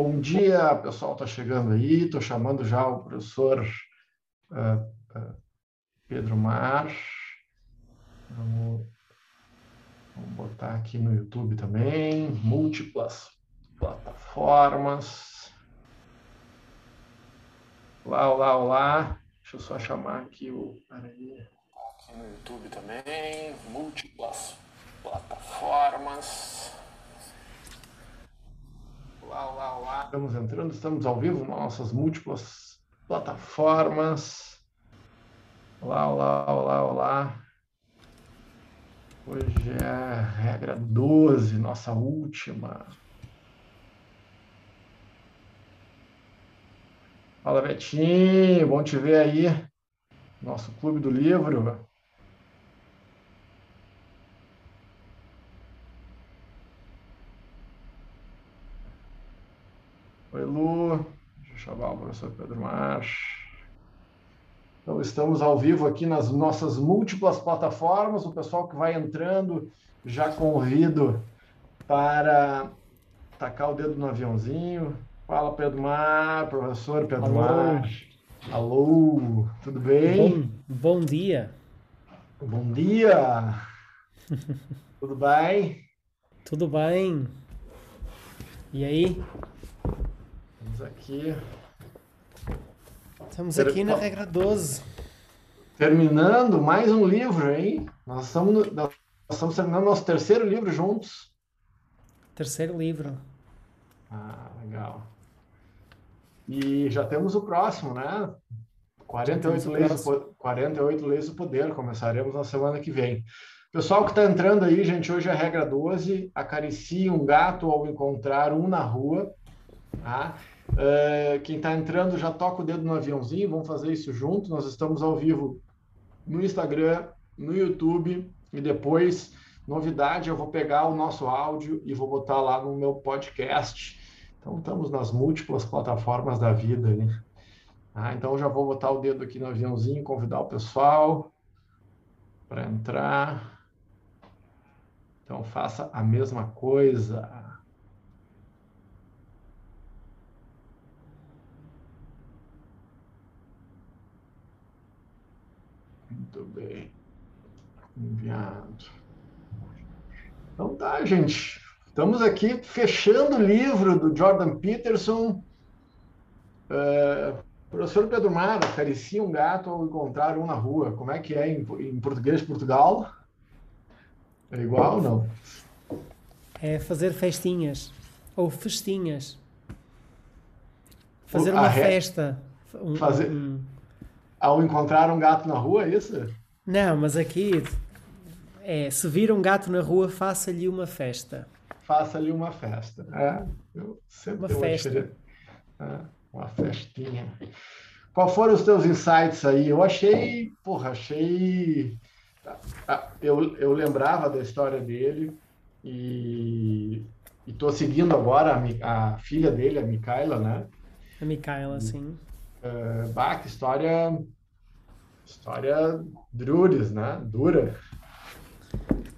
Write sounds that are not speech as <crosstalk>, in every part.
Bom dia, pessoal está chegando aí. Estou chamando já o professor uh, uh, Pedro Mar. Vamos, vamos botar aqui no YouTube também. Múltiplas plataformas. Olá, olá, olá. Deixa eu só chamar aqui o. Peraí. Aqui no YouTube também. Múltiplas plataformas. Estamos entrando, estamos ao vivo nas nossas múltiplas plataformas. Olá, olá, olá, olá. Hoje é regra 12, nossa última. Fala, Betinho, bom te ver aí. Nosso Clube do Livro. Oi, Lu. O professor Pedro March. Então, estamos ao vivo aqui nas nossas múltiplas plataformas. O pessoal que vai entrando, já convido para tacar o dedo no aviãozinho. Fala, Pedro Mar, professor Pedro Alô. Mar. Alô, tudo bem? Bom, bom dia. Bom dia. <laughs> tudo bem? Tudo bem. E aí? Estamos aqui. Estamos aqui na regra 12. Terminando mais um livro, hein? Nós estamos, nós estamos terminando nosso terceiro livro juntos. Terceiro livro. Ah, legal. E já temos o próximo, né? 48 leis, do, 48 leis do poder. Começaremos na semana que vem. Pessoal que está entrando aí, gente, hoje é a regra 12. Acaricie um gato ao encontrar um na rua. Tá? Uh, quem está entrando já toca o dedo no aviãozinho, vamos fazer isso junto. Nós estamos ao vivo no Instagram, no YouTube e depois, novidade, eu vou pegar o nosso áudio e vou botar lá no meu podcast. Então, estamos nas múltiplas plataformas da vida. Né? Ah, então, já vou botar o dedo aqui no aviãozinho, convidar o pessoal para entrar. Então, faça a mesma coisa. Muito bem. Enviado. Então tá, gente. Estamos aqui fechando o livro do Jordan Peterson. É, professor Pedro Mar, acaricia um gato ao encontrar um na rua. Como é que é em, em português de Portugal? É igual ou não? É fazer festinhas. Ou festinhas. Fazer uma festa. Um, fazer... Um ao encontrar um gato na rua, é isso? Não, mas aqui é, se vir um gato na rua, faça-lhe uma festa. Faça-lhe uma festa. É, eu sempre uma festa. É, uma festinha. Qual foram os teus insights aí? Eu achei, porra, achei. Ah, eu, eu lembrava da história dele e estou seguindo agora a, a, filha dele, a Micaela, né? A Micaela, sim. Uh, bah, que história. História drures, né? Dura.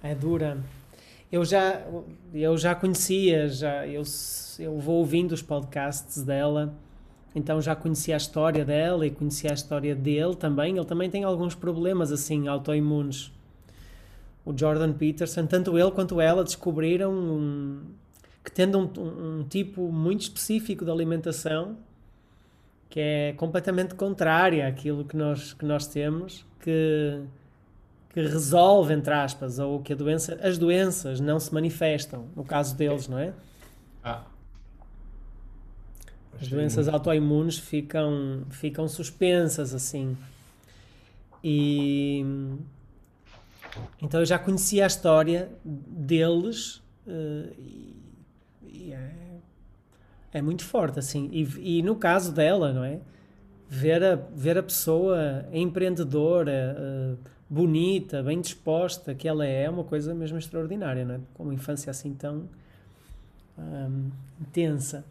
É dura. Eu já, eu já conhecia, já, eu, eu vou ouvindo os podcasts dela, então já conhecia a história dela e conhecia a história dele também. Ele também tem alguns problemas assim autoimunes. O Jordan Peterson, tanto ele quanto ela descobriram um, que tendo um, um tipo muito específico de alimentação, que é completamente contrária àquilo que nós, que nós temos, que, que resolve, entre aspas, ou que a doença, as doenças não se manifestam, no caso deles, não é? Ah. As doenças autoimunes ficam, ficam suspensas, assim. E então eu já conhecia a história deles uh, e, e é é muito forte, assim. E, e no caso dela, não é? Ver a, ver a pessoa empreendedora, uh, bonita, bem disposta que ela é, é uma coisa mesmo extraordinária, não é? Com uma infância assim tão um, intensa.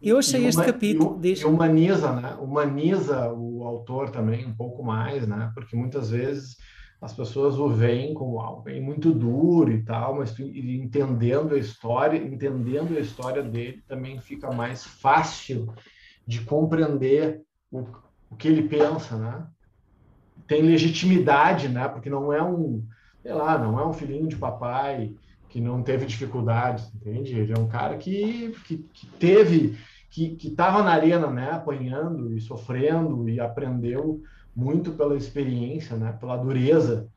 Eu achei e este capítulo. E, humaniza, né? Humaniza o autor também um pouco mais, né? Porque muitas vezes as pessoas o veem como algo muito duro e tal, mas entendendo a história, entendendo a história dele, também fica mais fácil de compreender o, o que ele pensa, né? Tem legitimidade, né? Porque não é um, sei lá, não é um filhinho de papai que não teve dificuldades, entende? Ele é um cara que, que, que teve, que estava na arena, né? Apanhando e sofrendo e aprendeu muito pela experiência, né? Pela dureza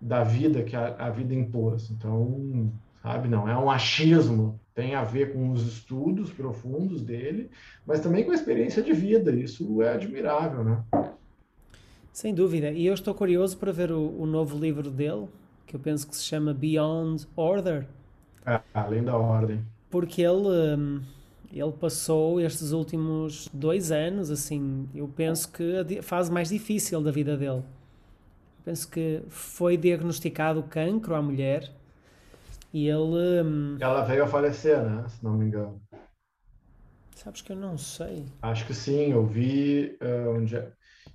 da vida que a, a vida impôs. Então, sabe, não é um achismo, tem a ver com os estudos profundos dele, mas também com a experiência de vida. Isso é admirável, né? Sem dúvida. E eu estou curioso para ver o, o novo livro dele, que eu penso que se chama Beyond Order. É, além da ordem. Porque ele, hum, ele passou estes últimos dois anos, assim, eu penso que a fase mais difícil da vida dele. Eu penso que foi diagnosticado cancro à mulher e ele. Hum, Ela veio a falecer, né? Se não me engano. Sabes que eu não sei. Acho que sim, eu vi. Uh, onde é...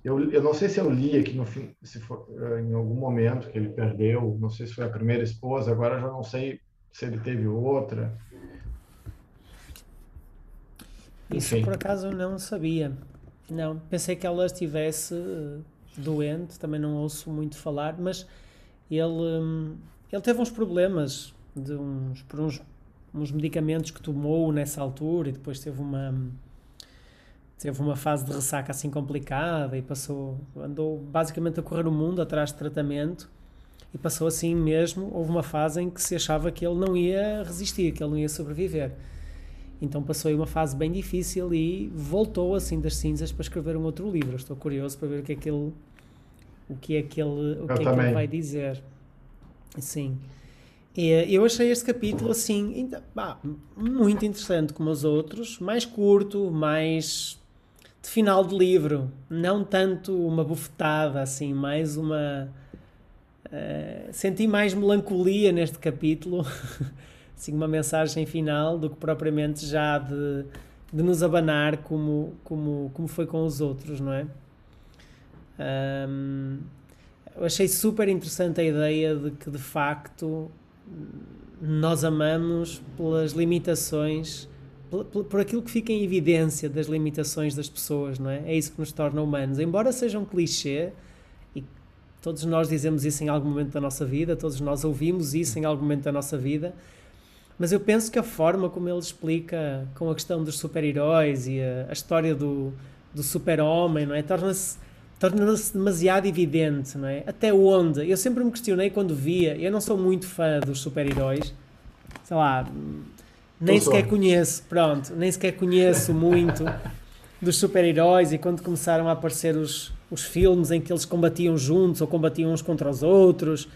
Eu, eu não sei se eu li aqui no fim, se for, eh, em algum momento que ele perdeu, não sei se foi a primeira esposa, agora já não sei se ele teve outra. Isso Enfim. por acaso não sabia. Não, pensei que ela estivesse eh, doente, também não ouço muito falar, mas ele, hum, ele teve uns problemas de uns, por uns, uns medicamentos que tomou nessa altura e depois teve uma teve uma fase de ressaca assim complicada e passou, andou basicamente a correr o mundo atrás de tratamento e passou assim mesmo, houve uma fase em que se achava que ele não ia resistir, que ele não ia sobreviver. Então passou aí uma fase bem difícil e voltou assim das cinzas para escrever um outro livro. Estou curioso para ver o que é que ele o que é que ele, o que, é que ele vai dizer. Sim. E, eu achei este capítulo assim, muito interessante como os outros, mais curto, mais de final de livro, não tanto uma bufetada, assim, mais uma. Uh, senti mais melancolia neste capítulo, <laughs> assim, uma mensagem final, do que propriamente já de, de nos abanar como, como, como foi com os outros, não é? Um, eu achei super interessante a ideia de que de facto nós amamos pelas limitações por, por, aquilo que fica em evidência das limitações das pessoas, não é? É isso que nos torna humanos. Embora seja um clichê, e todos nós dizemos isso em algum momento da nossa vida, todos nós ouvimos isso em algum momento da nossa vida, mas eu penso que a forma como ele explica com a questão dos super-heróis e a, a, história do, do super-homem, não é? Torna-se torna-se demasiado evidente, não é? Até onde? Eu sempre me questionei quando via, eu não sou muito fã dos super-heróis, sei lá, nem sequer conheço, pronto, nem sequer conheço muito dos super-heróis e quando começaram a aparecer os, os filmes em que eles combatiam juntos ou combatiam uns contra os outros,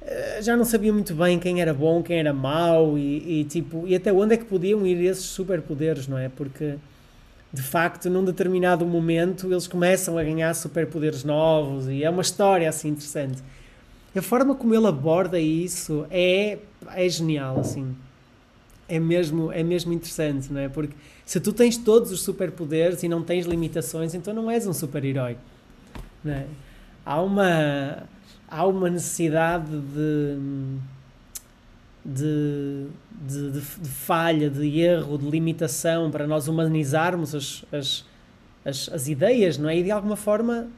eh, já não sabia muito bem quem era bom, quem era mau e, e tipo, e até onde é que podiam ir esses superpoderes, não é? Porque de facto, num determinado momento, eles começam a ganhar superpoderes novos e é uma história assim interessante. A forma como ele aborda isso é, é genial, assim é mesmo, é mesmo interessante, não é? Porque se tu tens todos os superpoderes e não tens limitações, então não és um super-herói. É? Há, uma, há uma necessidade de, de, de, de, falha, de erro, de limitação para nós humanizarmos as, as, as, as ideias, não é? E de alguma forma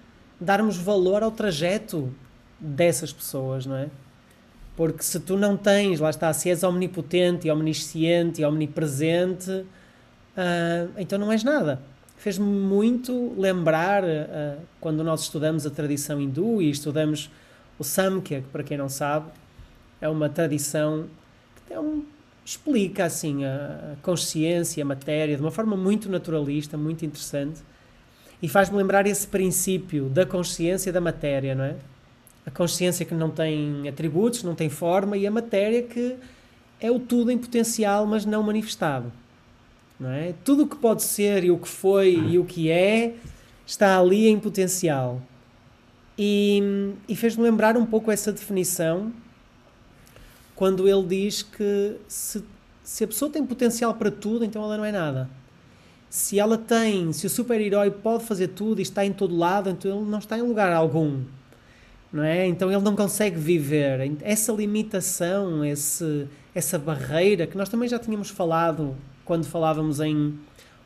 darmos valor ao trajeto dessas pessoas, não é? Porque se tu não tens, lá está, se és omnipotente, e omnisciente e omnipresente, uh, então não és nada. Fez-me muito lembrar uh, quando nós estudamos a tradição hindu e estudamos o Samkhya, que para quem não sabe, é uma tradição que um, explica assim a consciência, a matéria, de uma forma muito naturalista, muito interessante. E faz-me lembrar esse princípio da consciência da matéria, não é? A consciência que não tem atributos, não tem forma, e a matéria que é o tudo em potencial, mas não manifestado. Não é? Tudo o que pode ser e o que foi e o que é está ali em potencial. E, e fez-me lembrar um pouco essa definição quando ele diz que se, se a pessoa tem potencial para tudo, então ela não é nada. Se ela tem, se o super-herói pode fazer tudo e está em todo lado, então ele não está em lugar algum. Não é? Então ele não consegue viver. Essa limitação, esse, essa barreira que nós também já tínhamos falado quando falávamos em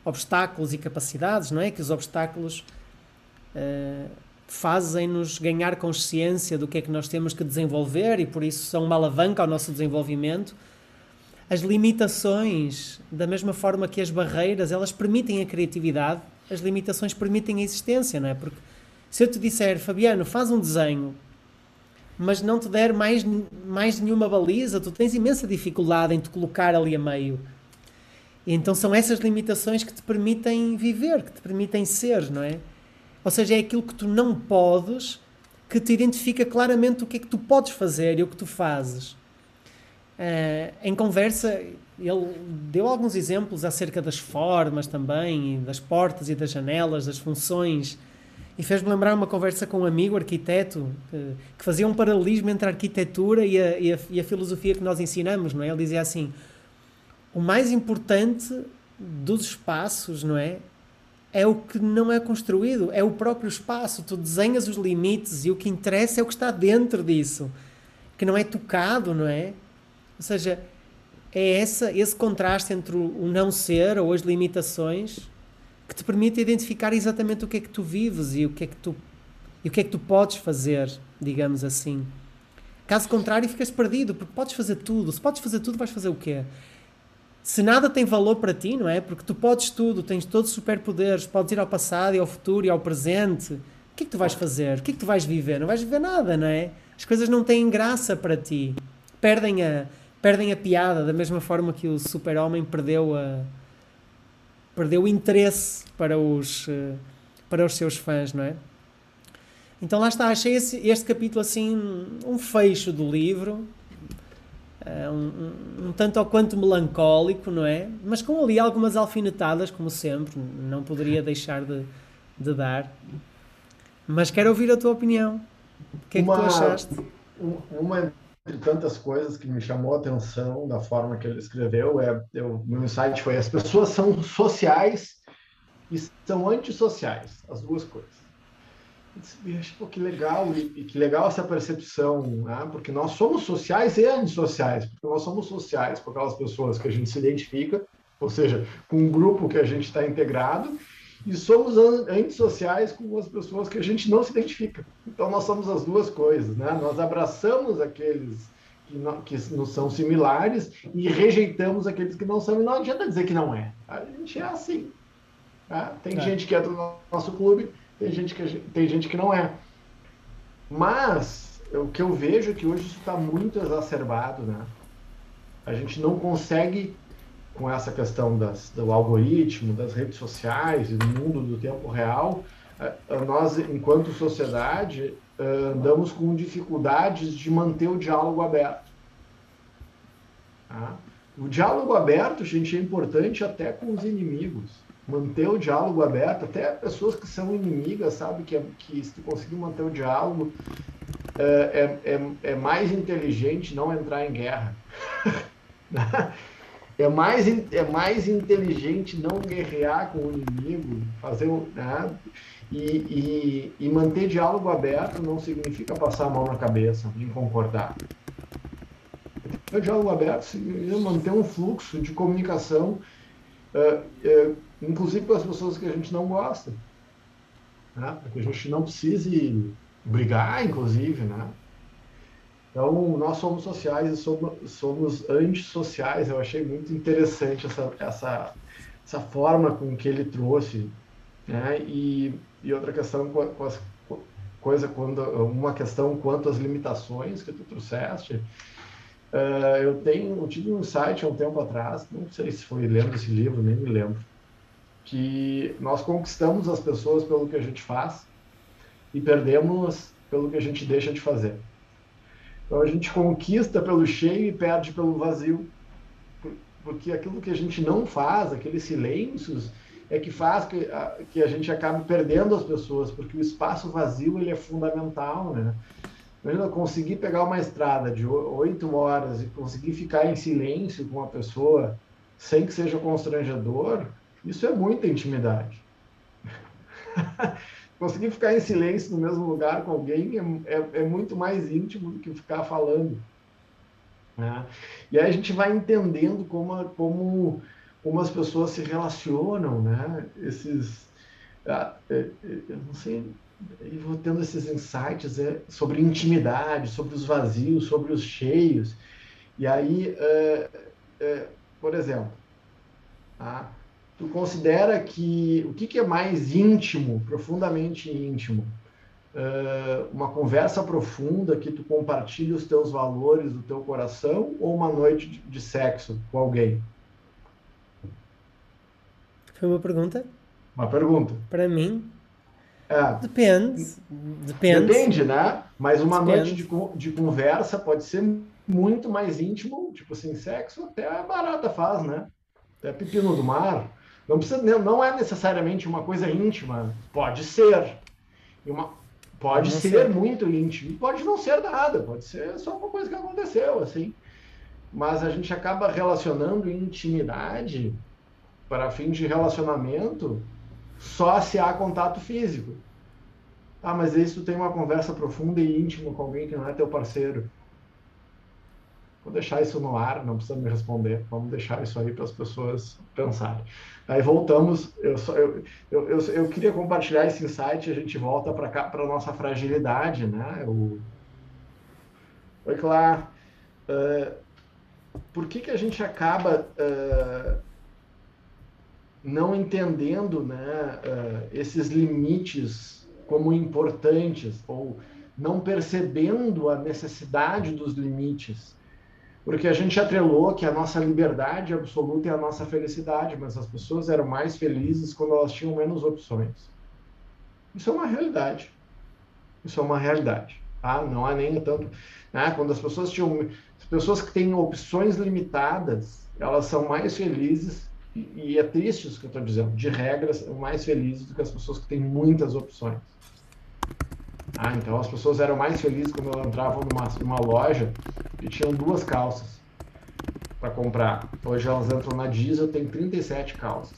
obstáculos e capacidades, não é? Que os obstáculos uh, fazem-nos ganhar consciência do que é que nós temos que desenvolver e por isso são uma alavanca ao nosso desenvolvimento. As limitações, da mesma forma que as barreiras, elas permitem a criatividade, as limitações permitem a existência, não é? Porque se eu te disser, Fabiano, faz um desenho, mas não te der mais, mais nenhuma baliza, tu tens imensa dificuldade em te colocar ali a meio. Então são essas limitações que te permitem viver, que te permitem ser, não é? Ou seja, é aquilo que tu não podes que te identifica claramente o que é que tu podes fazer e o que tu fazes. Uh, em conversa, ele deu alguns exemplos acerca das formas também, das portas e das janelas, das funções, e fez-me lembrar uma conversa com um amigo, arquiteto, que, que fazia um paralelismo entre a arquitetura e a, e, a, e a filosofia que nós ensinamos, não é? Ele dizia assim: o mais importante dos espaços, não é? É o que não é construído, é o próprio espaço. Tu desenhas os limites e o que interessa é o que está dentro disso, que não é tocado, não é? Ou seja, é essa, esse contraste entre o não ser ou as limitações que te permite identificar exatamente o que é que tu vives e o que é que tu, e o que é que tu podes fazer, digamos assim. Caso contrário, ficas perdido, porque podes fazer tudo. Se podes fazer tudo, vais fazer o quê? se nada tem valor para ti, não é? Porque tu podes tudo, tens todos os superpoderes, podes ir ao passado e ao futuro e ao presente. O que é que tu vais fazer? O que é que tu vais viver? Não vais viver nada, não é? As coisas não têm graça para ti. Perdem a, perdem a piada, da mesma forma que o super-homem perdeu a perdeu o interesse para os eh, para os seus fãs, não é? Então lá está, achei esse, este capítulo assim um fecho do livro, uh, um, um, tanto ou quanto melancólico, não é? Mas com ali algumas alfinetadas, como sempre, não poderia deixar de, de dar. Mas quero ouvir a tua opinião. O que é uma, que tu achaste? Uma entre tantas coisas que me chamou a atenção da forma que ele escreveu, é, eu, meu insight foi: as pessoas são sociais e são antissociais, as duas coisas disse, pô, que legal, e, que legal essa percepção, né? porque nós somos sociais e antissociais, porque nós somos sociais com aquelas pessoas que a gente se identifica, ou seja, com um grupo que a gente está integrado, e somos antissociais com as pessoas que a gente não se identifica. Então nós somos as duas coisas, né? Nós abraçamos aqueles que, não, que nos são similares e rejeitamos aqueles que não são, e não adianta dizer que não é. A gente é assim. Tá? Tem é. gente que é do nosso clube, tem gente que, tem gente que não é. Mas o que eu vejo é que hoje isso está muito exacerbado, né? A gente não consegue, com essa questão das, do algoritmo, das redes sociais e do mundo do tempo real, nós, enquanto sociedade, andamos com dificuldades de manter o diálogo aberto. Tá? O diálogo aberto, gente, é importante até com os inimigos manter o diálogo aberto, até pessoas que são inimigas, sabe, que, que se tu conseguir manter o diálogo, é, é, é, é mais inteligente não entrar em guerra. <laughs> é mais, é mais inteligente não guerrear com o inimigo, fazer né? e, e, e manter diálogo aberto não significa passar a mão na cabeça, nem concordar. O diálogo aberto significa manter um fluxo de comunicação uh, uh, inclusive com as pessoas que a gente não gosta. Né? Que a gente não precise brigar, inclusive, né? Então, nós somos sociais e somos, somos antissociais. Eu achei muito interessante essa, essa, essa forma com que ele trouxe. Né? E, e outra questão, com, com coisa quando, uma questão quanto às limitações que tu trouxeste. Uh, eu tenho eu tive um site há um tempo atrás, não sei se foi lendo esse livro, nem me lembro, que nós conquistamos as pessoas pelo que a gente faz e perdemos pelo que a gente deixa de fazer. Então a gente conquista pelo cheio e perde pelo vazio, porque aquilo que a gente não faz, aqueles silêncios, é que faz que a, que a gente acabe perdendo as pessoas, porque o espaço vazio ele é fundamental, né? Imagina conseguir pegar uma estrada de oito horas e conseguir ficar em silêncio com uma pessoa sem que seja constrangedor, isso é muita intimidade. <laughs> conseguir ficar em silêncio no mesmo lugar com alguém é, é, é muito mais íntimo do que ficar falando. Né? E aí a gente vai entendendo como, como, como as pessoas se relacionam, né? Esses, ah, é, é, eu não sei, eu vou tendo esses insights é, sobre intimidade, sobre os vazios, sobre os cheios. E aí, é, é, por exemplo, tá? Tu considera que o que, que é mais íntimo, profundamente íntimo? Uh, uma conversa profunda que tu compartilha os teus valores, o teu coração, ou uma noite de, de sexo com alguém? Foi uma pergunta? Uma pergunta. Para mim, é. Depende. Depende. Depende, né? Mas uma Depende. noite de, de conversa pode ser muito mais íntimo, tipo assim, sexo até a barata faz, né? Até pepino do mar. Não, precisa, não é necessariamente uma coisa íntima. Pode ser. Uma, pode ser, ser, muito íntimo. Pode não ser nada. Pode ser só uma coisa que aconteceu, assim. Mas a gente acaba relacionando intimidade para fim de relacionamento só se há contato físico. Ah, mas isso tem uma conversa profunda e íntima com alguém que não é teu parceiro. Vou deixar isso no ar, não precisa me responder. Vamos deixar isso aí para as pessoas pensarem. Aí voltamos. Eu, só, eu, eu, eu, eu, queria compartilhar esse insight. A gente volta para cá para nossa fragilidade, né? O... Oi, Clara. Uh, por que que a gente acaba uh, não entendendo né, uh, esses limites como importantes ou não percebendo a necessidade dos limites. Porque a gente atrelou que a nossa liberdade absoluta é a nossa felicidade, mas as pessoas eram mais felizes quando elas tinham menos opções. Isso é uma realidade. Isso é uma realidade. Tá? Não há nem tanto. Né? Quando as pessoas tinham. As pessoas que têm opções limitadas, elas são mais felizes e, é triste isso que eu estou dizendo, de regras, são mais felizes do que as pessoas que têm muitas opções. Ah, então as pessoas eram mais felizes quando elas entravam numa, numa loja e tinham duas calças para comprar. Hoje elas entram na Diesel, tem 37 calças.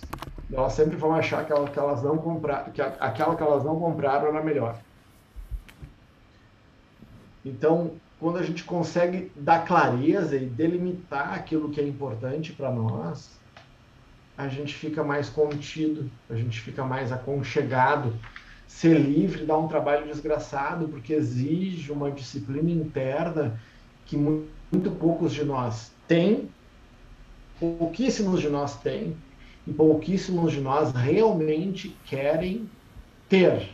Elas sempre vão achar que, que elas não compraram, que aquela que elas não compraram era melhor. Então, quando a gente consegue dar clareza e delimitar aquilo que é importante para nós, a gente fica mais contido, a gente fica mais aconchegado. Ser livre dá um trabalho desgraçado, porque exige uma disciplina interna que muito poucos de nós têm, pouquíssimos de nós têm, e pouquíssimos de nós realmente querem ter.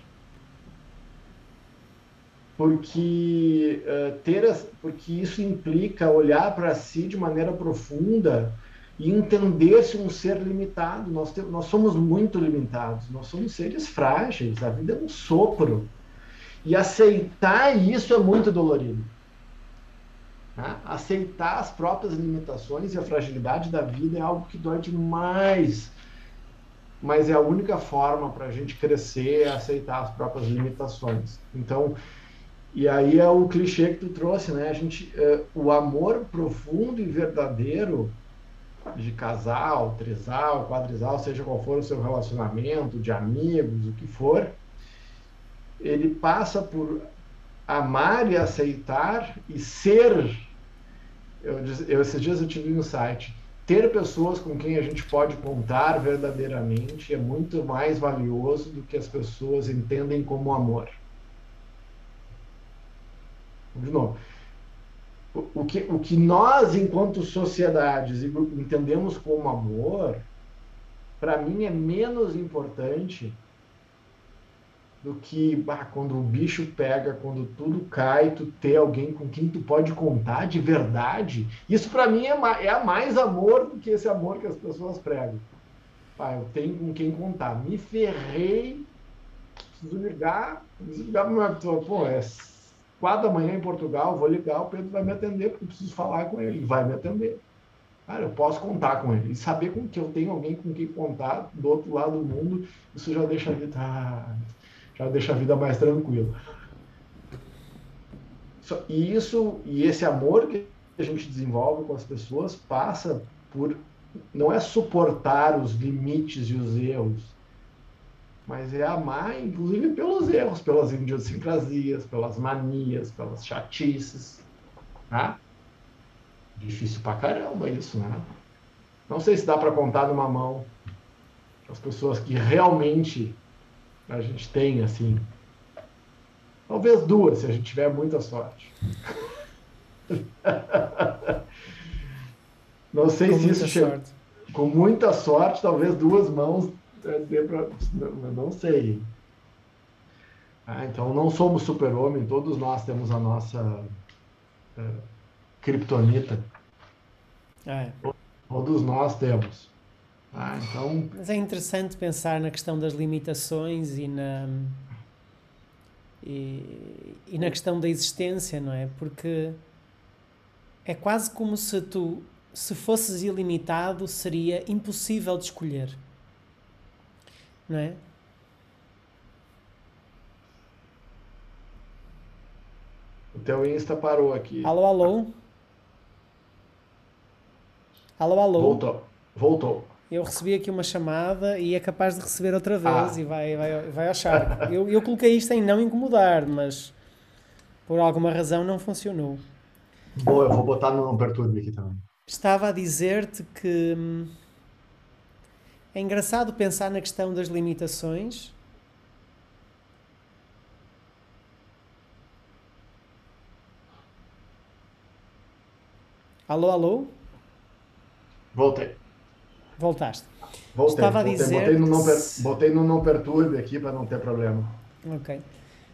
Porque, uh, ter as, porque isso implica olhar para si de maneira profunda e entender-se um ser limitado. Nós, temos, nós somos muito limitados, nós somos seres frágeis, a vida é um sopro. E aceitar isso é muito dolorido. Né? Aceitar as próprias limitações e a fragilidade da vida é algo que dói demais. Mas é a única forma para a gente crescer é aceitar as próprias limitações. Então, e aí é o clichê que tu trouxe, né? A gente, uh, o amor profundo e verdadeiro de casal, trisal, quadrisal, seja qual for o seu relacionamento, de amigos, o que for, ele passa por amar e aceitar e ser. Eu, eu, esses dias eu tive um insight. Ter pessoas com quem a gente pode contar verdadeiramente é muito mais valioso do que as pessoas entendem como amor. De novo, o que, o que nós, enquanto sociedades, entendemos como amor, para mim é menos importante do que quando o bicho pega, quando tudo cai, tu ter alguém com quem tu pode contar de verdade. Isso para mim é, é mais amor do que esse amor que as pessoas pregam. Pá, eu tenho com quem contar. Me ferrei, preciso ligar, preciso ligar para uma pessoa. Pô, é quatro da manhã em Portugal, vou ligar, o Pedro vai me atender, porque eu preciso falar com ele. Ele vai me atender. Cara, eu posso contar com ele. E saber com que eu tenho alguém com quem contar do outro lado do mundo, isso já deixa a vida, ah, já deixa a vida mais tranquila. E isso, e esse amor que a gente desenvolve com as pessoas passa por não é suportar os limites e os erros, mas é amar, inclusive, pelos erros, pelas idiosincrasias, pelas manias, pelas chatices. Né? Difícil pra caramba isso, né? Não sei se dá para contar numa mão as pessoas que realmente a gente tem, assim. Talvez duas, se a gente tiver muita sorte. <laughs> Não sei Com se isso chega. Com muita sorte, talvez duas mãos é, dê pra... não, sei. Ah, então não somos super-homem, todos nós temos a nossa uh, kryptonita. É. Todos nós temos. Ah, então... Mas é interessante pensar na questão das limitações e na, e, e na questão da existência, não é? Porque é quase como se tu, se fosses ilimitado, seria impossível de escolher. Não é? O teu Insta parou aqui. Alô, alô? Alô, alô? Voltou. Voltou. Eu recebi aqui uma chamada e é capaz de receber outra vez ah. e vai, vai, vai achar. eu, eu coloquei isto em não incomodar, mas por alguma razão não funcionou. Boa, eu vou botar no não perturbe aqui também. Estava a dizer-te que hum, é engraçado pensar na questão das limitações. Alô, alô? Voltei. Voltaste. Voltei, Estava voltei, a dizer. Botei no, não per, botei no não perturbe aqui para não ter problema. Ok.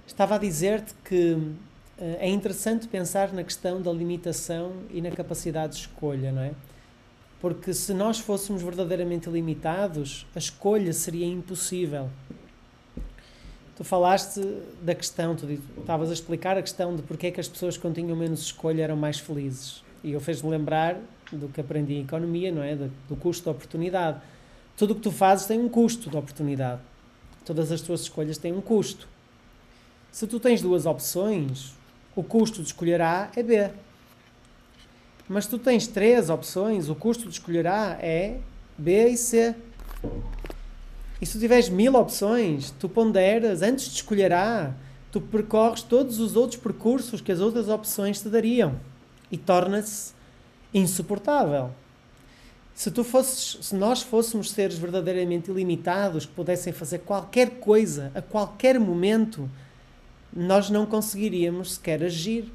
Estava a dizer-te que uh, é interessante pensar na questão da limitação e na capacidade de escolha, não é? Porque se nós fôssemos verdadeiramente limitados, a escolha seria impossível. Tu falaste da questão, tu estavas a explicar a questão de porque é que as pessoas que tinham menos escolha eram mais felizes. E eu fez-me lembrar do que aprendi em economia, não é? Do custo de oportunidade. Tudo o que tu fazes tem um custo de oportunidade. Todas as tuas escolhas têm um custo. Se tu tens duas opções, o custo de escolher A é B. Mas tu tens três opções, o custo de escolher A é B e C. E se tu tiveres mil opções, tu ponderas, antes de escolher A, tu percorres todos os outros percursos que as outras opções te dariam. E torna-se insuportável. Se tu fosses, se nós fôssemos seres verdadeiramente ilimitados, que pudessem fazer qualquer coisa a qualquer momento, nós não conseguiríamos sequer agir.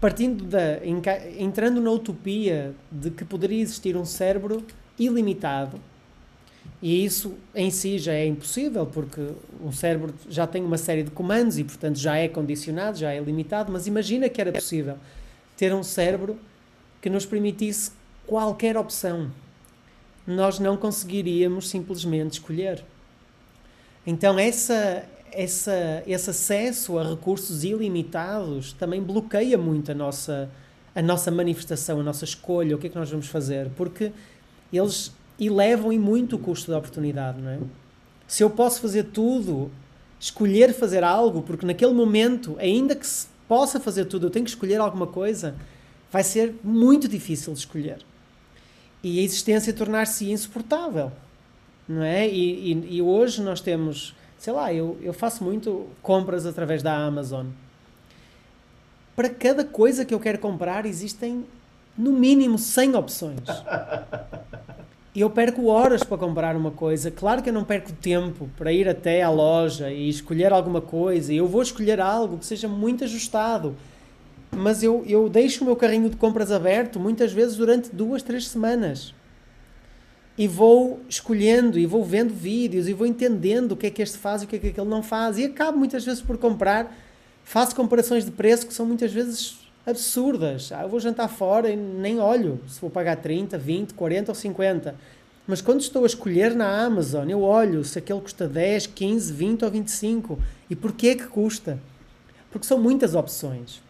Partindo da entrando na utopia de que poderia existir um cérebro ilimitado, e isso em si já é impossível, porque um cérebro já tem uma série de comandos e, portanto, já é condicionado, já é limitado. Mas imagina que era possível ter um cérebro que nos permitisse qualquer opção. Nós não conseguiríamos simplesmente escolher. Então, essa, essa, esse acesso a recursos ilimitados também bloqueia muito a nossa, a nossa manifestação, a nossa escolha, o que é que nós vamos fazer, porque eles elevam em muito o custo da oportunidade, não é? Se eu posso fazer tudo, escolher fazer algo, porque naquele momento, ainda que se possa fazer tudo, eu tenho que escolher alguma coisa, vai ser muito difícil de escolher. E a existência tornar-se insuportável, não é? E, e, e, hoje nós temos, sei lá, eu, eu faço muito compras através da Amazon. Para cada coisa que eu quero comprar existem no mínimo 100 opções. E eu perco horas para comprar uma coisa. Claro que eu não perco tempo para ir até à loja e escolher alguma coisa. Eu vou escolher algo que seja muito ajustado mas eu, eu deixo o meu carrinho de compras aberto muitas vezes durante duas, três semanas. E vou escolhendo, e vou vendo vídeos, e vou entendendo o que é que este faz e o que é que aquele não faz. E acabo muitas vezes por comprar. Faço comparações de preço que são muitas vezes absurdas. Ah, eu vou jantar fora e nem olho se vou pagar 30, 20, 40 ou 50. Mas quando estou a escolher na Amazon, eu olho se aquele custa 10, 15, 20 ou 25. E porquê que custa? Porque são muitas opções.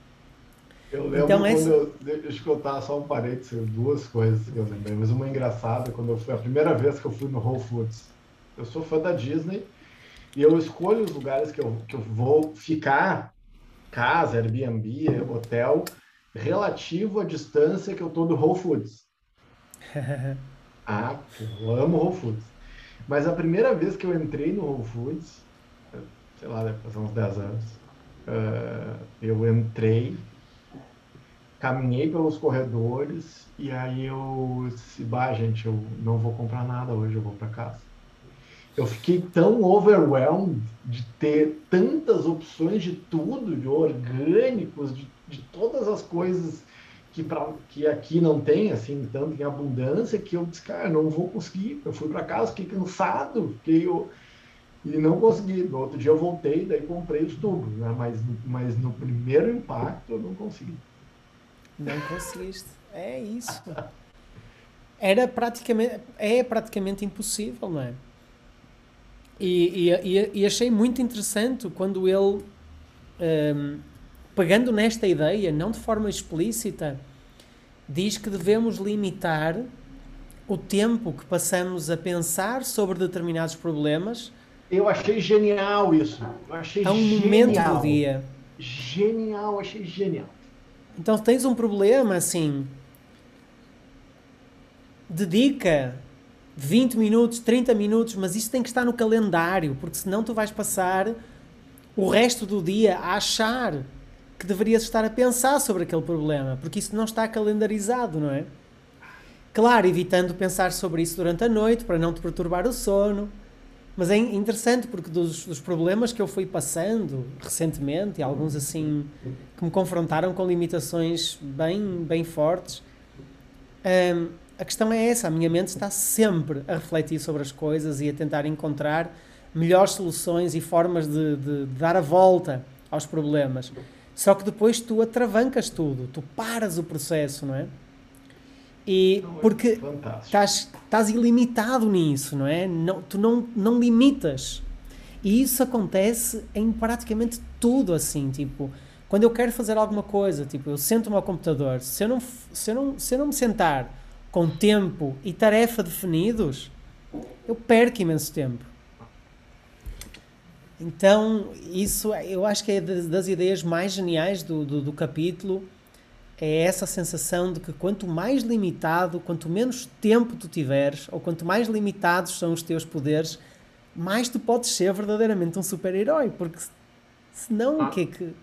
Eu lembro então, quando esse... eu. Deixa eu contar só um parênteses, duas coisas que eu lembrei. Mas uma engraçada, quando eu fui, a primeira vez que eu fui no Whole Foods. Eu sou fã da Disney e eu escolho os lugares que eu, que eu vou ficar, casa, Airbnb, hotel, relativo à distância que eu tô do Whole Foods. <laughs> ah, eu amo Whole Foods. Mas a primeira vez que eu entrei no Whole Foods, sei lá, deve fazer uns 10 anos, uh, eu entrei, caminhei pelos corredores e aí eu disse, bah, gente, eu não vou comprar nada hoje, eu vou para casa. Eu fiquei tão overwhelmed de ter tantas opções de tudo, de orgânicos, de, de todas as coisas que, pra, que aqui não tem, assim, tanto em abundância, que eu disse, cara, não vou conseguir. Eu fui para casa, fiquei cansado, fiquei, eu, e não consegui. No outro dia eu voltei, daí comprei os tubos, né? mas, mas no primeiro impacto eu não consegui. Não conseguiste. É isso. Era praticamente, é praticamente impossível, não é? E, e, e achei muito interessante quando ele, um, pegando nesta ideia, não de forma explícita, diz que devemos limitar o tempo que passamos a pensar sobre determinados problemas. Eu achei genial isso. Eu achei a um genial. momento do dia. Genial, achei genial. Então tens um problema assim. Dedica 20 minutos, 30 minutos, mas isso tem que estar no calendário, porque senão tu vais passar o resto do dia a achar que deverias estar a pensar sobre aquele problema, porque isso não está calendarizado, não é? Claro, evitando pensar sobre isso durante a noite para não te perturbar o sono. Mas é interessante porque dos, dos problemas que eu fui passando recentemente, e alguns assim que me confrontaram com limitações bem, bem fortes, hum, a questão é essa: a minha mente está sempre a refletir sobre as coisas e a tentar encontrar melhores soluções e formas de, de, de dar a volta aos problemas. Só que depois tu atravancas tudo, tu paras o processo, não é? E é porque estás, estás ilimitado nisso, não é? Não, tu não, não limitas. E isso acontece em praticamente tudo assim, tipo, quando eu quero fazer alguma coisa, tipo, eu sento-me ao computador, se eu não, se eu não, se eu não me sentar com tempo e tarefa definidos, eu perco imenso tempo. Então, isso eu acho que é das ideias mais geniais do, do, do, capítulo. É essa sensação de que quanto mais limitado, quanto menos tempo tu tiveres, ou quanto mais limitados são os teus poderes, mais tu podes ser verdadeiramente um super-herói. Porque senão, ah. o que é que.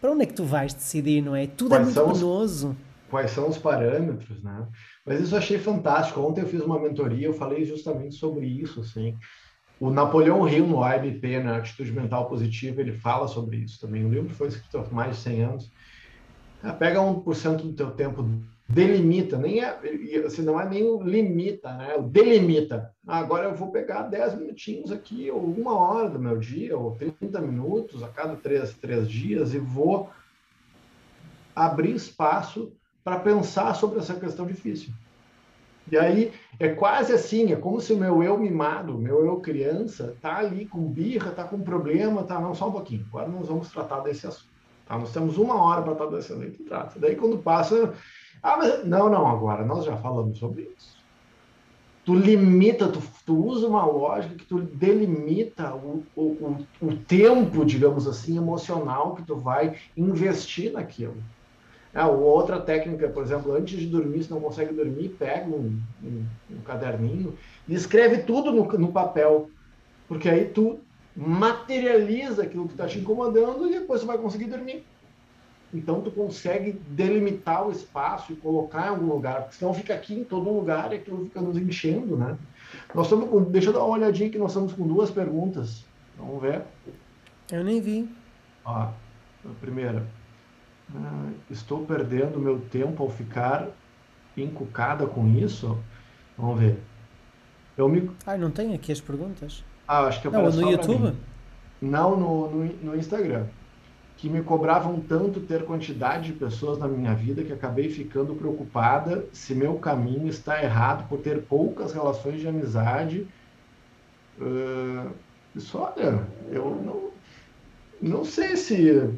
Para onde é que tu vais decidir, não é? Tudo é quais é muito penoso. Os, quais são os parâmetros, né? Mas isso eu achei fantástico. Ontem eu fiz uma mentoria, eu falei justamente sobre isso, assim. O Napoleão Hill, no IBP, na Atitude Mental Positiva, ele fala sobre isso também. O livro foi escrito há mais de 100 anos. Ah, pega 1% do teu tempo, delimita, nem é, assim, não é nem limita, né? O delimita. Ah, agora eu vou pegar 10 minutinhos aqui, ou uma hora do meu dia, ou 30 minutos a cada três, três dias, e vou abrir espaço para pensar sobre essa questão difícil. E aí é quase assim, é como se o meu eu mimado, meu eu criança, tá ali com birra, tá com problema, tá não só um pouquinho. Agora nós vamos tratar desse assunto. Tá? Nós temos uma hora para tratar desse assunto e trata. Daí quando passa, ah, mas não, não, agora nós já falamos sobre isso. Tu limita, tu, tu usa uma lógica que tu delimita o, o, o, o tempo, digamos assim, emocional que tu vai investir naquilo. Ah, outra técnica, por exemplo, antes de dormir, se não consegue dormir, pega um, um, um caderninho e escreve tudo no, no, papel. Porque aí tu materializa aquilo que está te incomodando e depois você vai conseguir dormir. Então tu consegue delimitar o espaço e colocar em algum lugar, porque senão fica aqui em todo lugar e aquilo fica nos enchendo, né? Nós estamos com, deixa eu dar uma olhadinha que nós estamos com duas perguntas. Vamos ver. Eu nem vi. Ó, a primeira. Ah, estou perdendo meu tempo ao ficar encucada com isso? Vamos ver. Eu me... Ah, não tem aqui as perguntas? Ah, acho que Não, no YouTube? Não, no, no, no, Instagram. Que me cobravam tanto ter quantidade de pessoas na minha vida que acabei ficando preocupada se meu caminho está errado por ter poucas relações de amizade. Uh, isso, olha, eu não, não sei se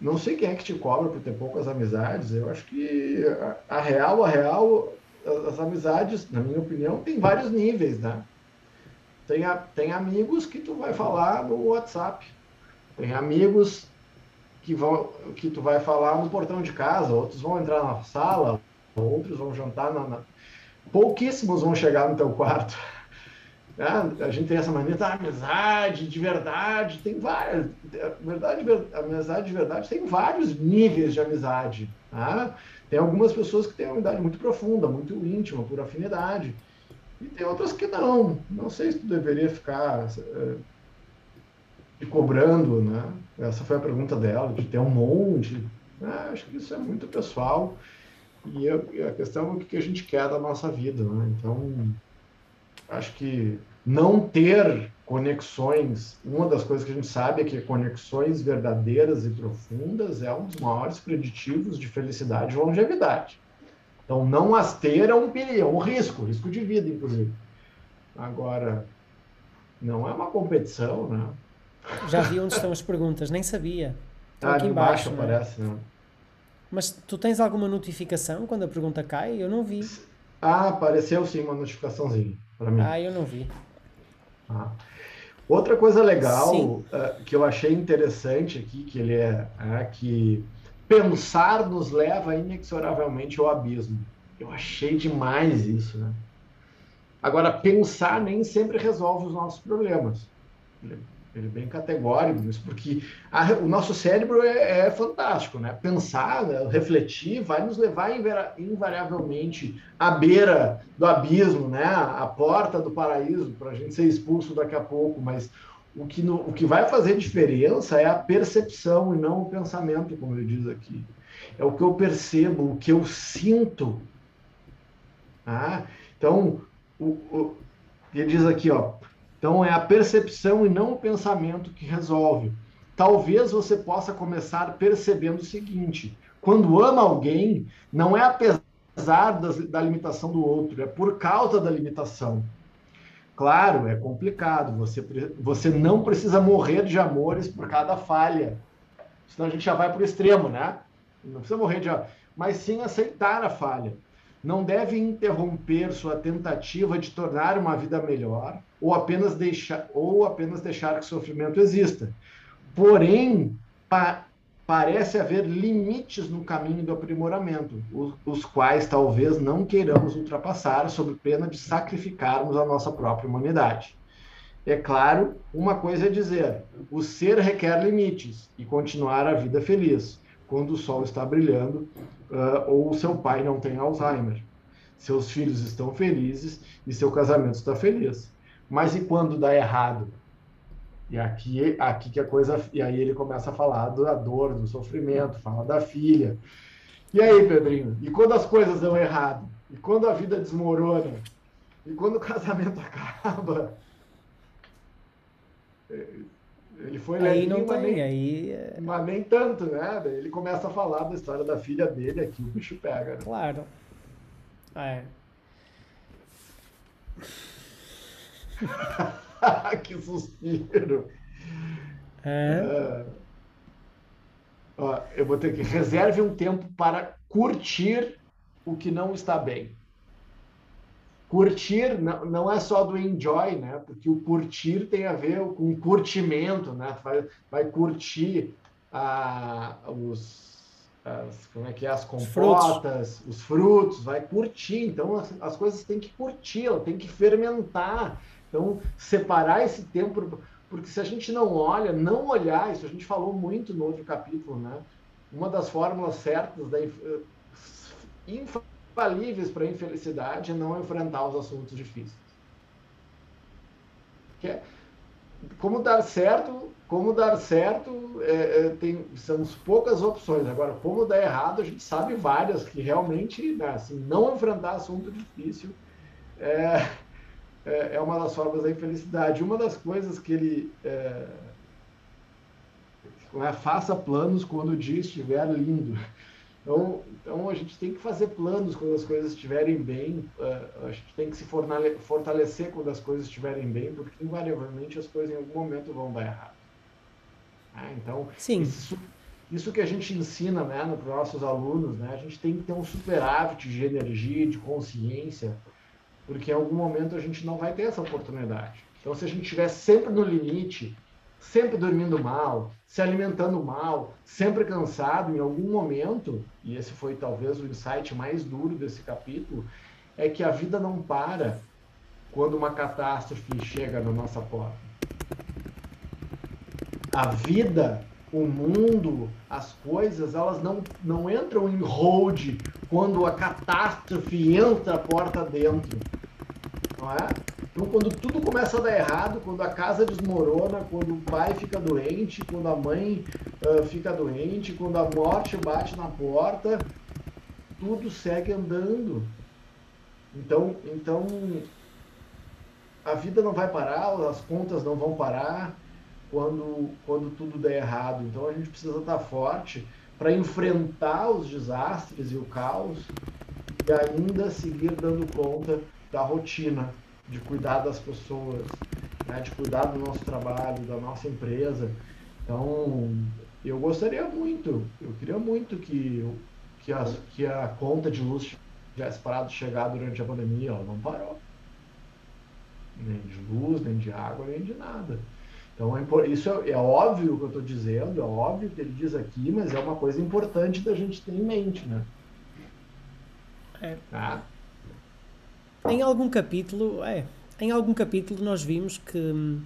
não sei quem é que te cobra por ter poucas amizades. Eu acho que a, a real, a real, as amizades, na minha opinião, tem vários níveis, né? Tem, a, tem amigos que tu vai falar no WhatsApp. Tem amigos que, vão, que tu vai falar no portão de casa, outros vão entrar na sala, outros vão jantar na, na... Pouquíssimos vão chegar no teu quarto. né? <laughs> A gente tem essa maneira da amizade de verdade, tem várias. Verdade, amizade de verdade tem vários níveis de amizade. Tá? Tem algumas pessoas que têm uma amizade muito profunda, muito íntima, por afinidade. E tem outras que não. Não sei se tu deveria ficar é, te cobrando, né? Essa foi a pergunta dela, de ter um monte. É, acho que isso é muito pessoal. E a questão é o que a gente quer da nossa vida, né? Então, acho que não ter conexões, uma das coisas que a gente sabe é que conexões verdadeiras e profundas é um dos maiores preditivos de felicidade e longevidade. Então, não as ter é um perigo, é um risco, risco de vida, inclusive. Agora, não é uma competição, né? Já vi onde estão as perguntas, nem sabia. Estão ah, aqui embaixo, embaixo né? aparece, né? Mas tu tens alguma notificação quando a pergunta cai? Eu não vi. Ah, apareceu sim uma notificaçãozinha para mim. Ah, eu não vi. Ah. Outra coisa legal uh, que eu achei interessante aqui, que ele é, é que pensar nos leva inexoravelmente ao abismo. Eu achei demais isso, né? Agora, pensar nem sempre resolve os nossos problemas. Ele é bem categórico nisso, porque a, o nosso cérebro é, é, fantástico, né? Pensar, né? refletir, vai nos levar invariavelmente à beira do abismo, né? À porta do paraíso, para a gente ser expulso daqui a pouco. Mas o que, no, o que vai fazer diferença é a percepção e não o pensamento, como ele diz aqui. É o que eu percebo, o que eu sinto. Ah, então, o, o, ele diz aqui, ó, então é a percepção e não o pensamento que resolve. Talvez você possa começar percebendo o seguinte: quando ama alguém, não é apesar das, da limitação do outro, é por causa da limitação. Claro, é complicado. Você, você não precisa morrer de amores por cada falha. Senão a gente já vai para o extremo, né? Não precisa morrer de mas sim aceitar a falha não deve interromper sua tentativa de tornar uma vida melhor ou apenas deixar, ou apenas deixar que o sofrimento exista. Porém, pa, parece haver limites no caminho do aprimoramento, os, os quais talvez não queiramos ultrapassar sob pena de sacrificarmos a nossa própria humanidade. É claro, uma coisa é dizer: o ser requer limites e continuar a vida feliz quando o sol está brilhando uh, ou seu pai não tem Alzheimer. Seus filhos estão felizes e seu casamento está feliz. Mas e quando dá errado? E aqui, aqui que a coisa. E aí ele começa a falar da dor, do sofrimento, fala da filha. E aí, Pedrinho? E quando as coisas dão errado? E quando a vida desmorona? E quando o <laughs> casamento acaba? Ele foi aí não tem, nem, aí... É mas nem tanto, né? Ele começa a falar da história da filha dele, aqui o bicho pega. Né? Claro. É. <laughs> <laughs> que suspiro. É. é. Ó, eu vou ter que reserve um tempo para curtir o que não está bem curtir não, não é só do enjoy, né? Porque o curtir tem a ver com curtimento, né? Vai, vai curtir a, os as, como é que é as compotas, os frutos, os frutos vai curtir. Então as, as coisas têm que curtir, ela tem que fermentar. Então separar esse tempo, porque se a gente não olha, não olhar, isso a gente falou muito no outro capítulo, né? Uma das fórmulas certas da infalíveis para a infelicidade é não enfrentar os assuntos difíceis. Que é, como dar certo, como dar certo, é, é, tem, são poucas opções. Agora, como dar errado, a gente sabe várias que realmente, né, assim, não enfrentar assunto difícil é, é, é, uma das formas da infelicidade. Uma das coisas que ele é, é faça planos quando o dia estiver lindo. Então, então a gente tem que fazer planos quando as coisas estiverem bem, uh, a gente tem que se fortalecer quando as coisas estiverem bem, porque invariavelmente as coisas em algum momento vão dar errado. Ah, então, Sim. Isso, isso que a gente ensina né, para os nossos alunos, né, a gente tem que ter um superávit de energia, de consciência, porque em algum momento a gente não vai ter essa oportunidade. Então, se a gente estiver sempre no limite, sempre dormindo mal, se alimentando mal, sempre cansado, em algum momento, e esse foi talvez o insight mais duro desse capítulo, é que a vida não para quando uma catástrofe chega na nossa porta. A vida, o mundo, as coisas, elas não, não entram em hold quando a catástrofe entra a porta dentro. Não é? Então, quando tudo começa a dar errado, quando a casa desmorona, quando o pai fica doente, quando a mãe uh, fica doente, quando a morte bate na porta, tudo segue andando. Então, então a vida não vai parar, as contas não vão parar quando, quando tudo der errado. Então a gente precisa estar forte para enfrentar os desastres e o caos e ainda seguir dando conta da rotina, de cuidar das pessoas, né, de cuidar do nosso trabalho, da nossa empresa. Então, eu gostaria muito, eu queria muito que, que, a, que a conta de luz tivesse parado de chegar durante a pandemia, ela não parou nem de luz, nem de água, nem de nada. Então, é, isso é, é óbvio o que eu estou dizendo, é óbvio que ele diz aqui, mas é uma coisa importante da gente ter em mente, né? É. Ah. Em algum capítulo, é, em algum capítulo nós vimos que hum,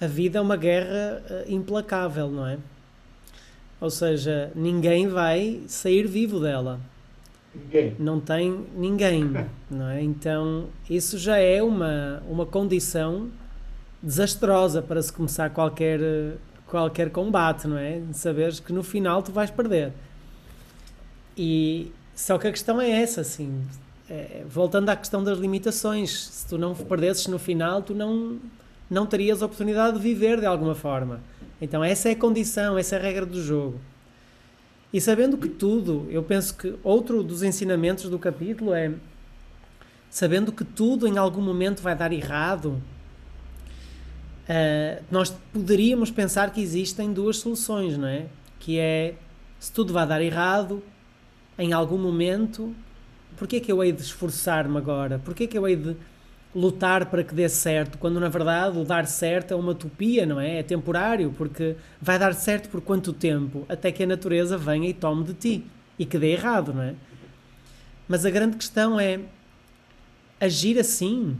a vida é uma guerra uh, implacável, não é? Ou seja, ninguém vai sair vivo dela. Ninguém. Não tem ninguém, <laughs> não é? Então, isso já é uma, uma condição desastrosa para se começar qualquer, qualquer combate, não é? Saberes que no final tu vais perder. E só que a questão é essa, assim, é, voltando à questão das limitações, se tu não perdesses no final, tu não, não terias a oportunidade de viver de alguma forma. Então essa é a condição, essa é a regra do jogo. E sabendo que tudo, eu penso que outro dos ensinamentos do capítulo é sabendo que tudo em algum momento vai dar errado, uh, nós poderíamos pensar que existem duas soluções, não é? Que é se tudo vai dar errado, em algum momento, porquê que eu hei de esforçar-me agora? Porquê que eu hei de lutar para que dê certo, quando na verdade o dar certo é uma utopia, não é? É temporário, porque vai dar certo por quanto tempo? Até que a natureza venha e tome de ti e que dê errado, não é? Mas a grande questão é agir assim,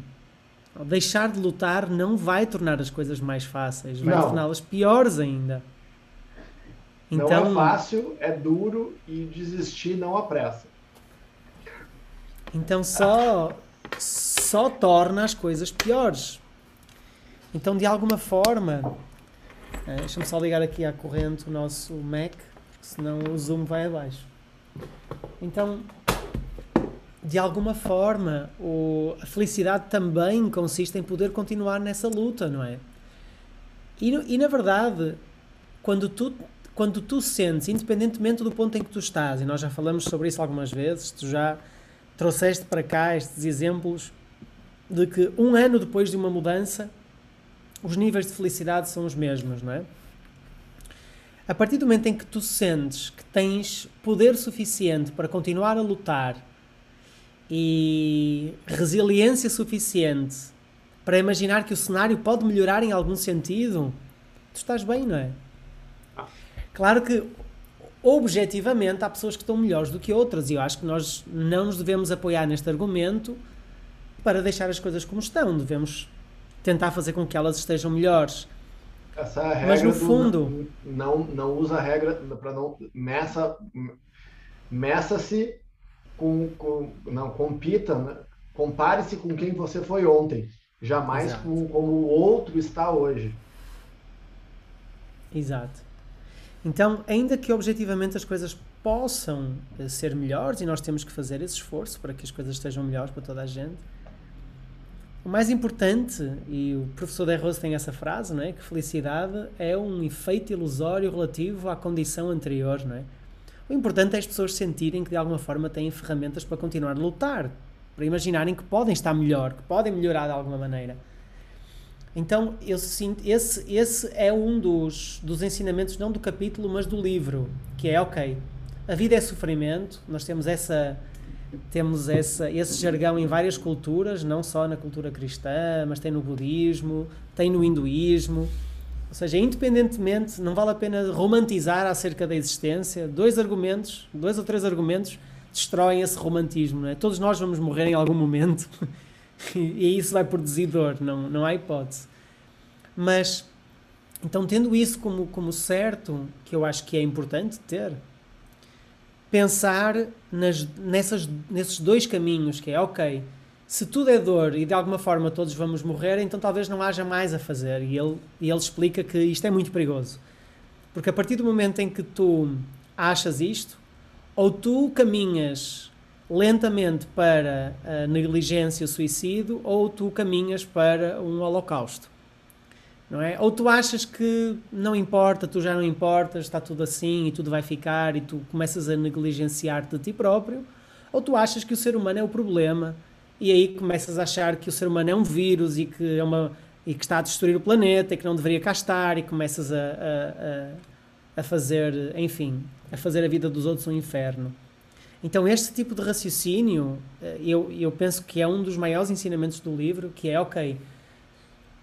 deixar de lutar não vai tornar as coisas mais fáceis, vai torná-las piores ainda. Então, não é então- fácil, é duro e desistir não apressa. Então só só torna as coisas piores. Então, de alguma forma, eh, deixa-me só ligar aqui à corrente o nosso Mac, porque senão o zoom vai abaixo. Então, de alguma forma, o, a felicidade também consiste em poder continuar nessa luta, não é? E, e na verdade, quando tu, quando tu sentes, independentemente do ponto em que tu estás, e nós já falamos sobre isso algumas vezes, tu já trouxeste para cá estes exemplos de que um ano depois de uma mudança, os níveis de felicidade são os mesmos, não é? A partir do momento em que tu sentes que tens poder suficiente para continuar a lutar e resiliência suficiente para imaginar que o cenário pode melhorar em algum sentido, tu estás bem, não é? Claro que objetivamente há pessoas que estão melhores do que outras e eu acho que nós não nos devemos apoiar neste argumento para deixar as coisas como estão, devemos tentar fazer com que elas estejam melhores. Essa é a regra Mas no fundo não não usa a regra para não meça meça-se com, com não compita, né? compare-se com quem você foi ontem, jamais Exato. com como o outro está hoje. Exato. Então, ainda que objetivamente as coisas possam eh, ser melhores e nós temos que fazer esse esforço para que as coisas estejam melhores para toda a gente, o mais importante, e o professor De Rose tem essa frase, não é? que felicidade é um efeito ilusório relativo à condição anterior. Não é? O importante é as pessoas sentirem que de alguma forma têm ferramentas para continuar a lutar, para imaginarem que podem estar melhor, que podem melhorar de alguma maneira. Então, eu sinto, esse, esse é um dos, dos ensinamentos, não do capítulo, mas do livro, que é, ok, a vida é sofrimento, nós temos essa temos essa, esse jargão em várias culturas, não só na cultura cristã, mas tem no budismo, tem no hinduísmo. Ou seja, independentemente, não vale a pena romantizar acerca da existência. Dois argumentos, dois ou três argumentos, destroem esse romantismo. É? Todos nós vamos morrer em algum momento. <laughs> e isso vai produzir dor, não, não há hipótese. Mas, então, tendo isso como, como certo, que eu acho que é importante ter, pensar nas, nessas, nesses dois caminhos, que é, ok, se tudo é dor e de alguma forma todos vamos morrer, então talvez não haja mais a fazer. E ele, e ele explica que isto é muito perigoso. Porque a partir do momento em que tu achas isto, ou tu caminhas lentamente para a negligência, o suicídio, ou tu caminhas para um holocausto. Não é? Ou tu achas que não importa, tu já não importas, está tudo assim e tudo vai ficar e tu começas a negligenciar-te de ti próprio, ou tu achas que o ser humano é o problema e aí começas a achar que o ser humano é um vírus e que, é uma, e que está a destruir o planeta e que não deveria cá estar e começas a, a, a, fazer, enfim, a fazer a vida dos outros um inferno. Então este tipo de raciocínio, eh, eu, eu penso que é um dos maiores ensinamentos do livro, que é, ok,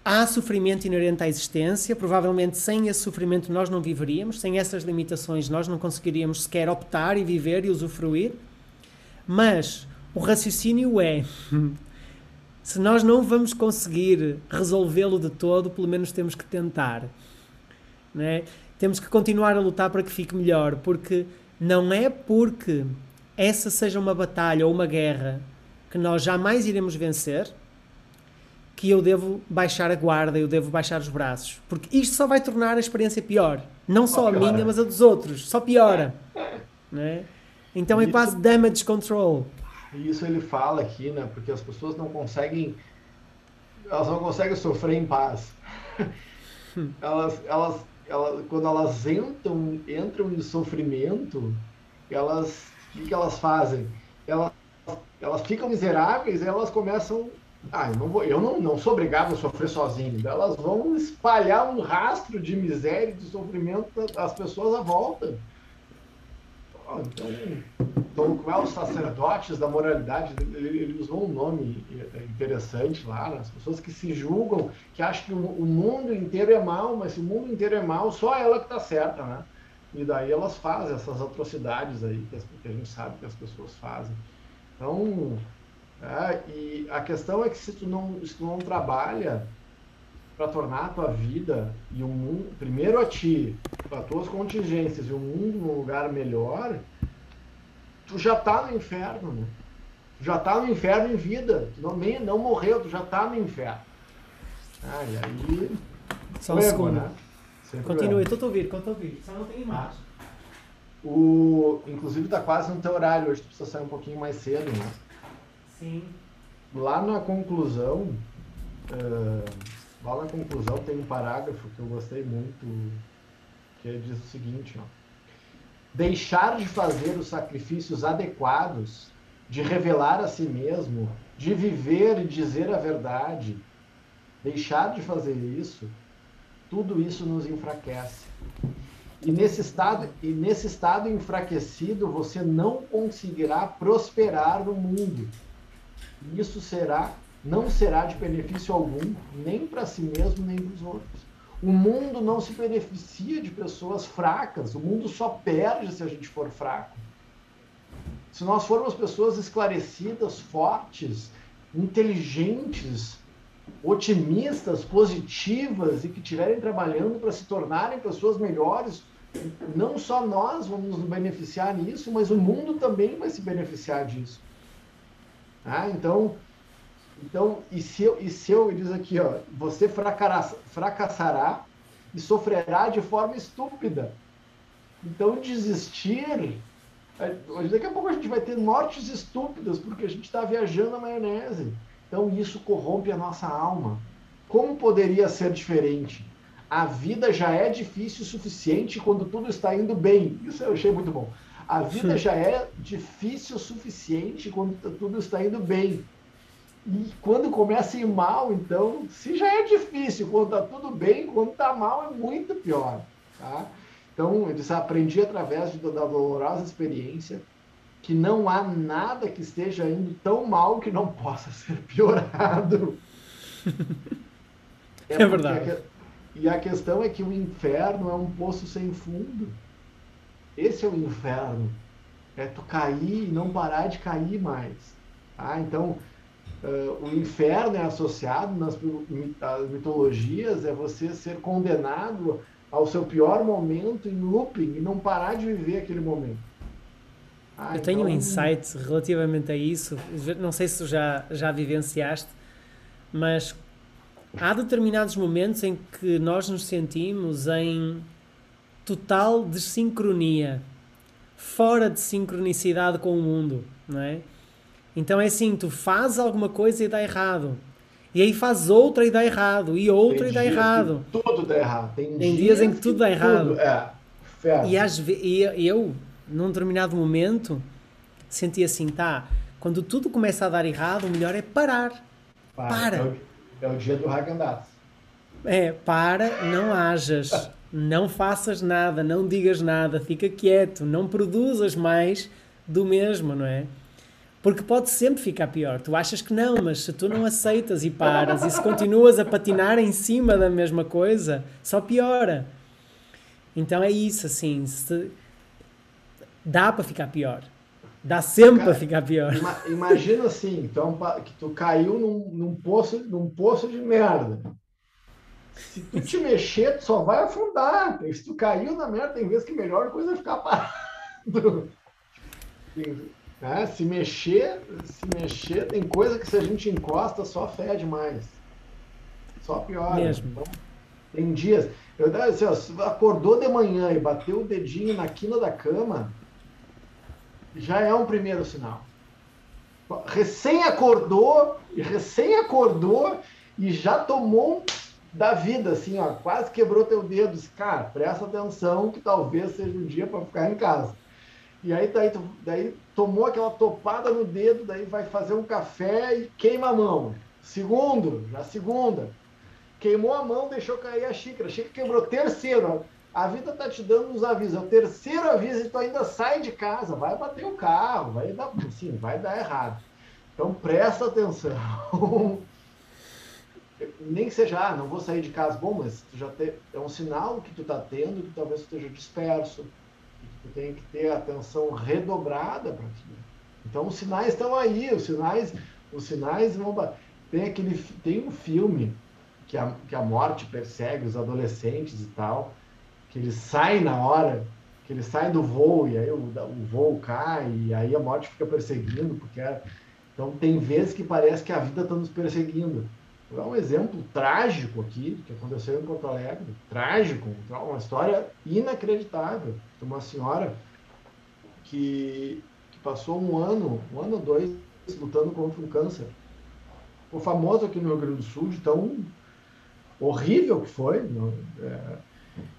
há sofrimento inerente à existência, provavelmente sem esse sofrimento nós não viveríamos, sem essas limitações nós não conseguiríamos sequer optar e viver e usufruir, mas o raciocínio é: se nós não vamos conseguir resolvê-lo de todo, pelo menos temos que tentar. Né? Temos que continuar a lutar para que fique melhor, porque não é porque essa seja uma batalha ou uma guerra que nós jamais iremos vencer que eu devo baixar a guarda, eu devo baixar os braços. Porque isto só vai tornar a experiência pior. Não só, a minha, mas a dos outros. Só piora. Né? Então é quase damage control. Isso ele fala aqui, né? Porque as pessoas não conseguem. Elas não conseguem sofrer em paz. <laughs> elas, elas, elas, quando elas entram, entram em sofrimento, elas. O que, que elas fazem? Elas, elas ficam miseráveis e elas começam. Ah, eu não, vou, eu não, não sou obrigado a sofrer sozinho. Elas vão espalhar um rastro de miséria e de sofrimento das pessoas à volta. Então, como é os sacerdotes da moralidade, ele, usou um nome interessante lá, né? as pessoas que se julgam, que acham que o, o, mundo inteiro é mal, mas se o mundo inteiro é mal, só ela que está certa, né? E daí elas fazem essas atrocidades aí, que, que a gente sabe que as pessoas fazem. Então, é, e a questão é que se tu não, se tu não trabalha para tornar a tua vida e o mundo, primeiro a ti, para tuas contingências e o mundo num lugar melhor, tu já tá no inferno, né? Tu já tá no inferno em vida. Tu não, nem, não morreu, tu já tá no inferno. Ah, e aí. Só um segundo. Né? Continue, estou estou a ouvir. Só não tem imagem. Ah. O, inclusive tá quase no teu horário hoje, tu precisa sair um pouquinho mais cedo, né? Sim. Lá na conclusão, uh, Lá na conclusão tem um parágrafo que eu gostei muito, que diz o seguinte, ó. Deixar de fazer os sacrifícios adequados, de revelar a si mesmo, de viver e dizer a verdade, deixar de fazer isso, tudo isso nos enfraquece. E nesse estado, e nesse estado enfraquecido, você não conseguirá prosperar no mundo. Isso será não será de benefício algum, nem para si mesmo, nem para os outros. O mundo não se beneficia de pessoas fracas, o mundo só perde se a gente for fraco. Se nós formos pessoas esclarecidas, fortes, inteligentes, otimistas, positivas e que estiverem trabalhando para se tornarem pessoas melhores, não só nós vamos nos beneficiar nisso, mas o mundo também vai se beneficiar disso. Ah, então, então, e se eu, e se eu diz aqui, ó, você fracassará e sofrerá de forma estúpida. Então, desistir. É, daqui a pouco a gente vai ter mortes estúpidas porque a gente está viajando a maionese. Então, isso corrompe a nossa alma. Como poderia ser diferente? A vida já é difícil o suficiente quando tudo está indo bem. Isso eu achei muito bom. A vida já é difícil o suficiente quando tudo está indo bem. E quando começa a ir mal, então, se já é difícil, quando está tudo bem, quando está mal é muito pior. Tá? Então, eu disse, aprendi através de, da dolorosa experiência que não há nada que esteja indo tão mal que não possa <laughs> ser piorado. <laughs> É, é verdade. A, e a questão é que o inferno é um poço sem fundo. Esse é o inferno. É tu cair e não parar de cair mais. Tá? Então, Uh, o inferno é associado nas mitologias, é você ser condenado ao seu pior momento em looping e não parar de viver aquele momento. Ah, eu tenho então... um insight relativamente a isso, não sei se já, já vivenciaste, mas há determinados momentos em que nós nos sentimos em total desincronia, fora de sincronicidade com o mundo, não é? Então é assim, tu fazes alguma coisa e dá errado. E aí faz outra e dá errado. E outra Tem e dá errado. tudo dá errado. Tem, Tem dias, dias, em que tudo dá errado. Tudo, é. E, às e eu, num determinado momento, senti assim, tá, quando tudo começa a dar errado, o melhor é parar. Para. para. É, o, é, o, dia do Hagendas. É, para, não hajas, <laughs> não faças nada, não digas nada, fica quieto, não produzas mais do mesmo, não é? Porque pode sempre ficar pior. Tu achas que não, mas se tu não aceitas e paras e se continuas a patinar em cima da mesma coisa, só piora. Então é isso, assim. Se... Dá para ficar pior. Dá sempre para ficar pior. Imagina assim, então, que tu caiu num, num, poço, num poço de merda. Se tu te mexer, tu só vai afundar. Se tu caiu na merda, tem vezes que melhor coisa é ficar parado. <laughs> É, se mexer, se mexer, tem coisa que se a gente encosta só fede mais. Só piora. Mesmo. Então, tem dias. Eu assim, ó, acordou de manhã e bateu o dedinho na quina da cama, já é um primeiro sinal. Recém acordou, recém acordou e já tomou da vida, assim, ó, quase quebrou teu dedo. Cara, presta atenção que talvez seja um dia para ficar em casa. E aí daí, daí tomou aquela topada no dedo, daí vai fazer um café e queima a mão. Segundo, já segunda. Queimou a mão, deixou cair a xícara. A xícara quebrou. Terceiro, a vida tá te dando uns avisos. É o terceiro aviso e tu ainda sai de casa. Vai bater o carro, vai dar, sim, vai dar errado. Então presta atenção. <laughs> Nem seja, ah, não vou sair de casa. Bom, mas tu já te, é um sinal que tu tá tendo que talvez tu esteja disperso Tem que ter atenção redobrada para aquilo. Então os sinais estão aí, os sinais, os sinais vão. Tem aquele tem um filme que a, que a morte persegue os adolescentes e tal, que eles saem na hora, que eles saem do voo e aí o, o voo cai e aí a morte fica perseguindo, porque é, então tem vezes que parece que a vida está nos perseguindo. Vou dar um exemplo trágico aqui, que aconteceu em Porto Alegre. Trágico, uma história inacreditável de uma senhora que, que passou um ano, um ano ou dois, lutando contra um câncer. Ficou famoso aqui no Rio Grande do Sul de tão horrível que foi. No, é,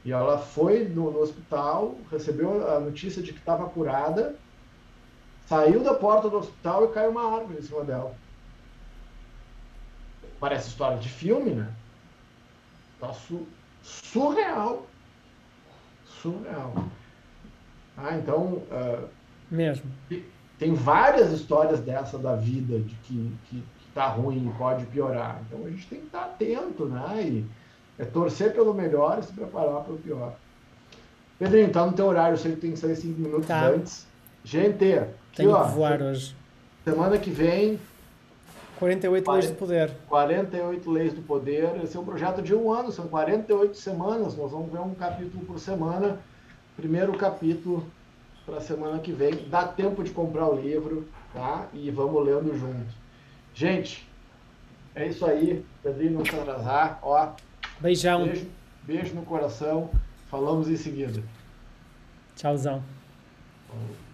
e ela foi no, no, hospital, recebeu a notícia de que estava curada, saiu da porta do hospital e caiu uma árvore em cima dela parece história de filme, né? Tá su surreal. Surreal. Ah, então. Uh, Mesmo. Tem várias histórias dessa da vida, de que, que, que tá ruim e pode piorar. Então a gente tem que estar tá atento, né? E é torcer pelo melhor e se preparar para o pior. Pedrinho, tá no teu horário, eu sei que tem que sair cinco minutos tá. antes. Gente, aqui, Tenho ó, que voar hoje. Semana que vem 48 40, leis do poder. 48 leis do poder. Esse é um projeto de um ano, são 48 semanas. Nós vamos ver um capítulo por semana. Primeiro capítulo para a semana que vem. Dá tempo de comprar o livro, tá? E vamos lendo junto. Gente, é isso aí. Pedrinho, não se atrasar. Ó, Beijão. Beijo, beijo no coração. Falamos em seguida. Tchauzão. Falou.